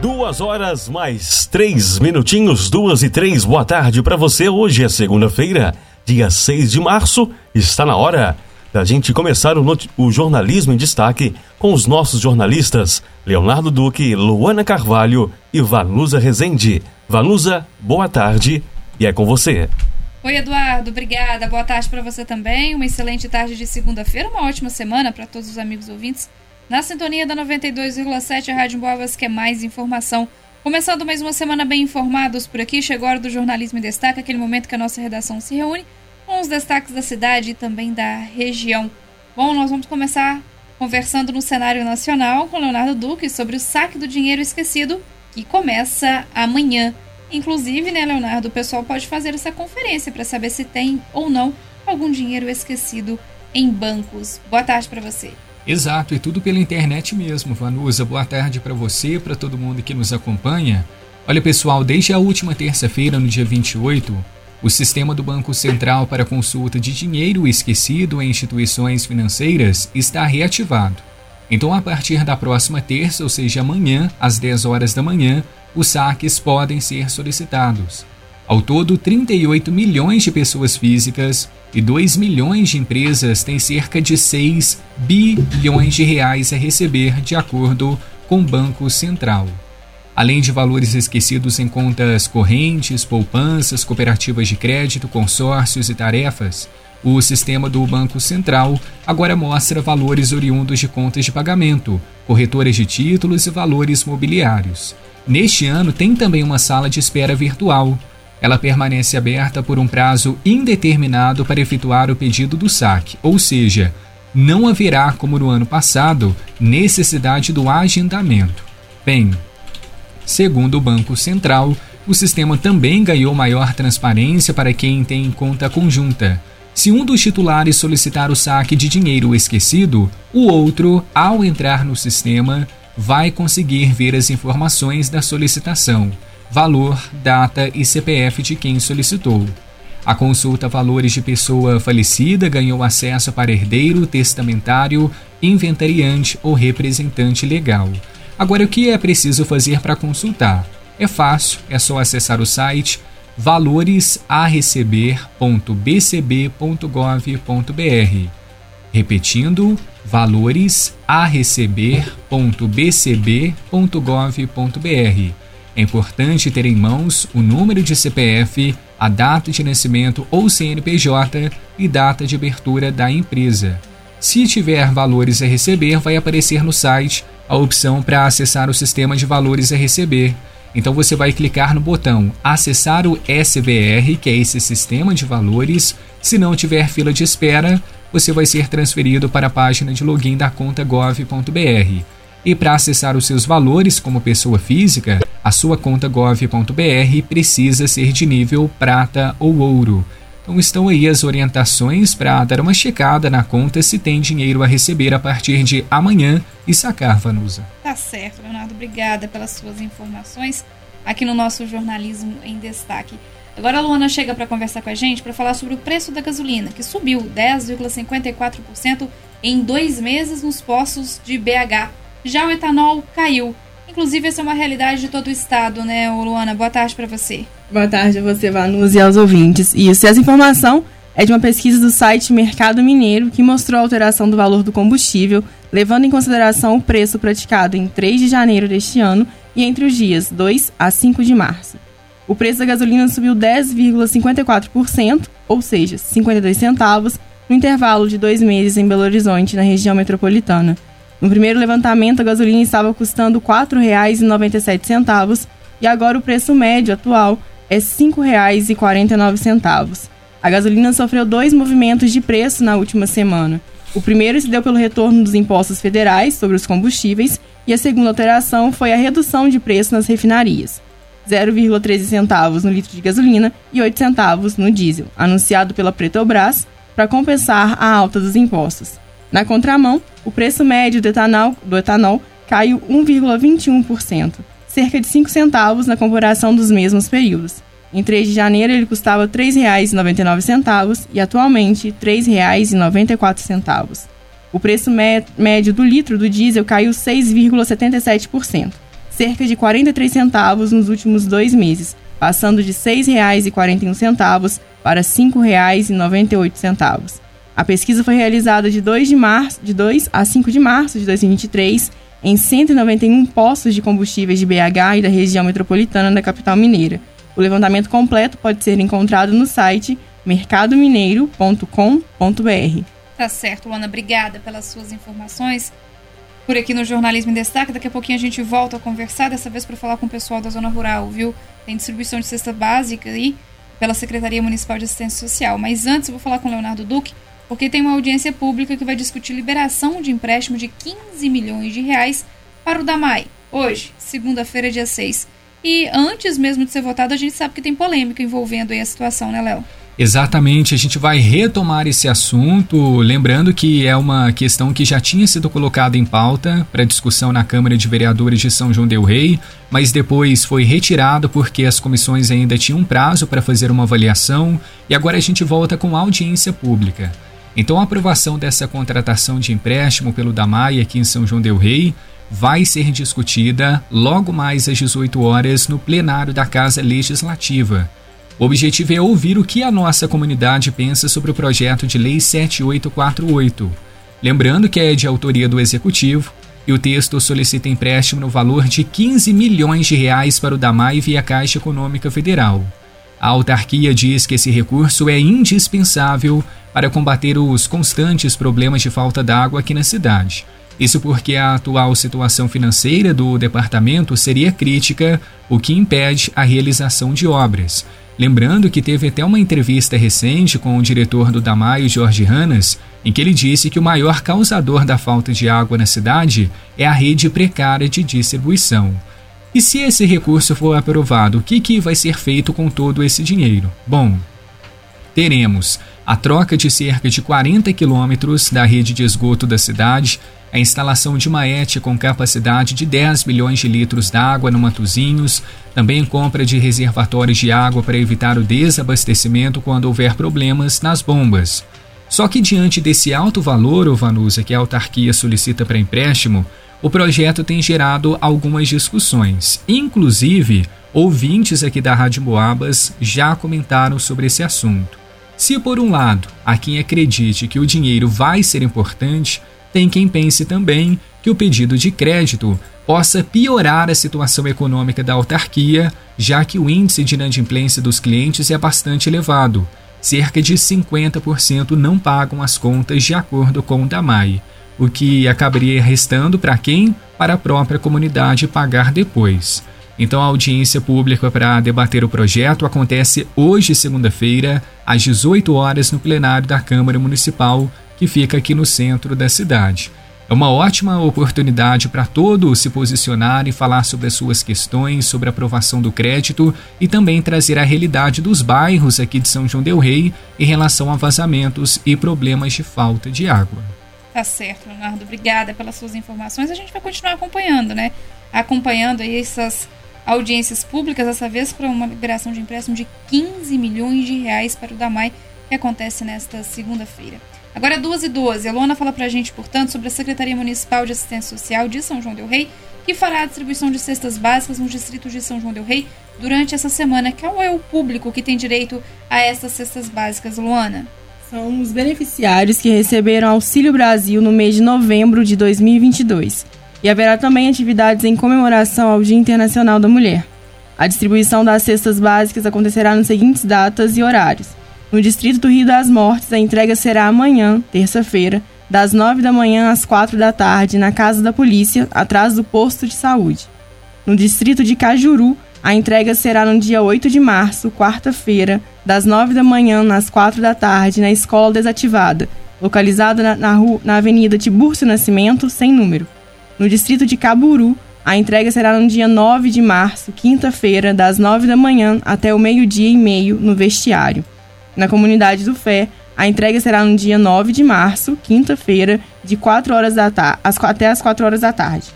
Duas horas mais três minutinhos, duas e três. Boa tarde para você. Hoje é segunda-feira, dia 6 de março. Está na hora da gente começar o, o, jornalismo em destaque com os nossos jornalistas Leonardo Duque, Luana Carvalho e Vanusa Rezende. Vanusa, boa tarde e é com você. Oi, Eduardo, obrigada. Boa tarde para você também. Uma excelente tarde de segunda-feira, uma ótima semana para todos os amigos ouvintes na sintonia da 92,7 Rádio Boabas, que é mais informação. Começando mais uma semana bem informados por aqui, chegou a hora do jornalismo em destaque, aquele momento que a nossa redação se reúne com os destaques da cidade e também da região. Bom, nós vamos começar conversando no cenário nacional com Leonardo Duque sobre o saque do dinheiro esquecido, que começa amanhã. Inclusive, né, Leonardo, o pessoal pode fazer essa conferência para saber se tem ou não algum dinheiro esquecido em bancos. Boa tarde para você. Exato, e tudo pela internet mesmo. Vanusa, boa tarde para você, para todo mundo que nos acompanha. Olha, pessoal, desde a última terça-feira, no dia 28, o sistema do Banco Central para consulta de dinheiro esquecido em instituições financeiras está reativado. Então, a partir da próxima terça, ou seja, amanhã, às 10 horas da manhã, os saques podem ser solicitados. Ao todo, 38 milhões de pessoas físicas e 2 milhões de empresas têm cerca de 6 bilhões de reais a receber, de acordo com o Banco Central. Além de valores esquecidos em contas correntes, poupanças, cooperativas de crédito, consórcios e tarefas, o sistema do Banco Central agora mostra valores oriundos de contas de pagamento, corretoras de títulos e valores mobiliários. Neste ano tem também uma sala de espera virtual, ela permanece aberta por um prazo indeterminado para efetuar o pedido do saque, ou seja, não haverá, como no ano passado, necessidade do agendamento. Bem, segundo o Banco Central, o sistema também ganhou maior transparência para quem tem conta conjunta. Se um dos titulares solicitar o saque de dinheiro esquecido, o outro, ao entrar no sistema, vai conseguir ver as informações da solicitação valor, data e CPF de quem solicitou. A consulta valores de pessoa falecida ganhou acesso para herdeiro, testamentário, inventariante ou representante legal. Agora, o que é preciso fazer para consultar? É fácil, é só acessar o site valoresareceber.bcb.gov.br. Repetindo, valoresareceber.bcb.gov.br é importante ter em mãos o número de CPF, a data de nascimento ou CNPJ e data de abertura da empresa. Se tiver valores a receber, vai aparecer no site a opção para acessar o sistema de valores a receber. Então você vai clicar no botão Acessar o SVR, que é esse sistema de valores. Se não tiver fila de espera, você vai ser transferido para a página de login da conta gov.br. E para acessar os seus valores como pessoa física, a sua conta gov.br precisa ser de nível prata ou ouro. Então estão aí as orientações para dar uma checada na conta se tem dinheiro a receber a partir de amanhã e sacar, Vanusa. Tá certo, Leonardo. Obrigada pelas suas informações aqui no nosso jornalismo em destaque. Agora a Luana chega para conversar com a gente para falar sobre o preço da gasolina, que subiu 10,54% em dois meses nos postos de BH. Já o etanol caiu. Inclusive, essa é uma realidade de todo o estado, né, Luana? Boa tarde para você. Boa tarde a você, Vanus, e aos ouvintes. Isso, e essa informação é de uma pesquisa do site Mercado Mineiro que mostrou a alteração do valor do combustível, levando em consideração o preço praticado em 3 de janeiro deste ano e entre os dias 2 a 5 de março. O preço da gasolina subiu 10,54%, ou seja, 52 centavos, no intervalo de dois meses em Belo Horizonte, na região metropolitana. No primeiro levantamento, a gasolina estava custando R$ 4,97 e agora o preço médio atual é R$ 5,49. A gasolina sofreu dois movimentos de preço na última semana. O primeiro se deu pelo retorno dos impostos federais sobre os combustíveis e a segunda alteração foi a redução de preço nas refinarias. 0,13 centavos no litro de gasolina e 8 centavos no diesel, anunciado pela Petrobras para compensar a alta dos impostos. Na contramão, o preço médio do etanol, do etanol caiu 1,21%, cerca de 5 centavos na comparação dos mesmos períodos. Em 3 de janeiro ele custava R$ 3,99 e atualmente R$ 3,94. O preço médio do litro do diesel caiu 6,77%, cerca de 43 centavos nos últimos dois meses, passando de R$ 6,41 para R$ 5,98. A pesquisa foi realizada de 2, de, março, de 2 a 5 de março de 2023 em 191 postos de combustíveis de BH e da região metropolitana da capital mineira. O levantamento completo pode ser encontrado no site mercadomineiro.com.br. Tá certo, Luana. Obrigada pelas suas informações. Por aqui no Jornalismo em Destaque, daqui a pouquinho a gente volta a conversar, dessa vez para falar com o pessoal da Zona Rural, viu? Tem distribuição de cesta básica aí pela Secretaria Municipal de Assistência Social. Mas antes eu vou falar com o Leonardo Duque, porque tem uma audiência pública que vai discutir liberação de empréstimo de 15 milhões de reais para o DAMAI, hoje, segunda-feira, dia 6. E antes mesmo de ser votado, a gente sabe que tem polêmica envolvendo a situação, né, Léo? Exatamente, a gente vai retomar esse assunto, lembrando que é uma questão que já tinha sido colocada em pauta para discussão na Câmara de Vereadores de São João del Rei, mas depois foi retirado porque as comissões ainda tinham prazo para fazer uma avaliação e agora a gente volta com audiência pública. Então a aprovação dessa contratação de empréstimo pelo Damai aqui em São João del Rei vai ser discutida logo mais às 18 horas no plenário da Casa Legislativa. O objetivo é ouvir o que a nossa comunidade pensa sobre o projeto de lei 7848. Lembrando que é de autoria do executivo e o texto solicita empréstimo no valor de 15 milhões de reais para o DAMAI via Caixa Econômica Federal. A autarquia diz que esse recurso é indispensável para combater os constantes problemas de falta d'água aqui na cidade. Isso porque a atual situação financeira do departamento seria crítica, o que impede a realização de obras. Lembrando que teve até uma entrevista recente com o diretor do Damaio, Jorge Ranas, em que ele disse que o maior causador da falta de água na cidade é a rede precária de distribuição. E se esse recurso for aprovado, o que, que vai ser feito com todo esse dinheiro? Bom, teremos a troca de cerca de 40 quilômetros da rede de esgoto da cidade, a instalação de uma ET com capacidade de 10 milhões de litros d'água no Matozinhos, também compra de reservatórios de água para evitar o desabastecimento quando houver problemas nas bombas. Só que diante desse alto valor, Vanusa, que a autarquia solicita para empréstimo, o projeto tem gerado algumas discussões. Inclusive, ouvintes aqui da Rádio Boabas já comentaram sobre esse assunto. Se por um lado há quem acredite que o dinheiro vai ser importante, tem quem pense também que o pedido de crédito possa piorar a situação econômica da autarquia, já que o índice de inadimplência dos clientes é bastante elevado. Cerca de 50% não pagam as contas de acordo com o DAMAI, o que acabaria restando para quem? Para a própria comunidade pagar depois. Então a audiência pública para debater o projeto acontece hoje, segunda-feira, às 18 horas no plenário da Câmara Municipal que fica aqui no centro da cidade. É uma ótima oportunidade para todos se posicionar e falar sobre as suas questões, sobre a aprovação do crédito e também trazer a realidade dos bairros aqui de São João Del Rei em relação a vazamentos e problemas de falta de água. Tá certo, Leonardo. Obrigada pelas suas informações. A gente vai continuar acompanhando, né? Acompanhando aí essas audiências públicas, dessa vez para uma liberação de empréstimo de 15 milhões de reais para o Damai, que acontece nesta segunda-feira. Agora é 2 e 12. A Luana fala pra gente, portanto, sobre a Secretaria Municipal de Assistência Social de São João del Rei, que fará a distribuição de cestas básicas nos distritos de São João del Rei durante essa semana. Qual é o público que tem direito a essas cestas básicas, Luana? São os beneficiários que receberam Auxílio Brasil no mês de novembro de 2022. E haverá também atividades em comemoração ao Dia Internacional da Mulher. A distribuição das cestas básicas acontecerá nas seguintes datas e horários. No distrito do Rio das Mortes, a entrega será amanhã, terça-feira, das 9 da manhã às 4 da tarde, na Casa da Polícia, atrás do posto de saúde. No distrito de Cajuru, a entrega será no dia 8 de março, quarta-feira, das 9 da manhã às 4 da tarde, na Escola Desativada, localizada na, na, rua, na Avenida Tiburcio Nascimento, sem número. No distrito de Caburu, a entrega será no dia 9 de março, quinta-feira, das 9 da manhã até o meio-dia e meio, no vestiário na comunidade do Fé. A entrega será no dia 9 de março, quinta-feira, de 4 horas da tarde, até as 4 horas da tarde.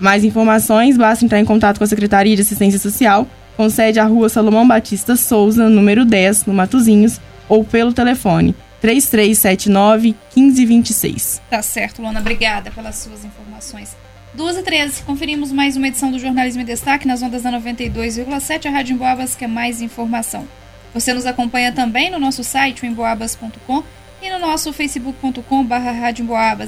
Mais informações, basta entrar em contato com a Secretaria de Assistência Social, com sede à rua Salomão Batista Souza, número 10, no Matozinhos, ou pelo telefone 3379 1526. Tá certo, Lona. Obrigada pelas suas informações. 2 e 13, conferimos mais uma edição do Jornalismo em Destaque nas ondas da 92,7, a Rádio Emboabas, que é mais informação. Você nos acompanha também no nosso site, emboabas.com, e no nosso facebook.com.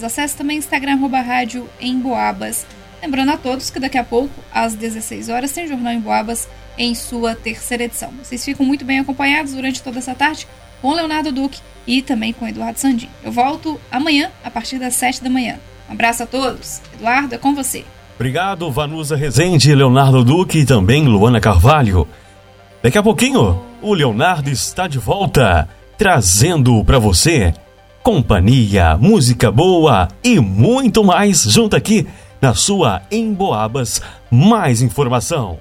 Acesse também Instagram, arroba Rádio Emboabas. Lembrando a todos que daqui a pouco, às 16 horas, tem Jornal Emboabas em sua terceira edição. Vocês ficam muito bem acompanhados durante toda essa tarde com Leonardo Duque e também com Eduardo Sandim. Eu volto amanhã, a partir das 7 da manhã. Um abraço a todos. Eduardo, é com você. Obrigado, Vanusa Rezende, Leonardo Duque e também Luana Carvalho. Daqui a pouquinho, o Leonardo está de volta, trazendo para você companhia, música boa e muito mais junto aqui na sua Emboabas. Mais informação.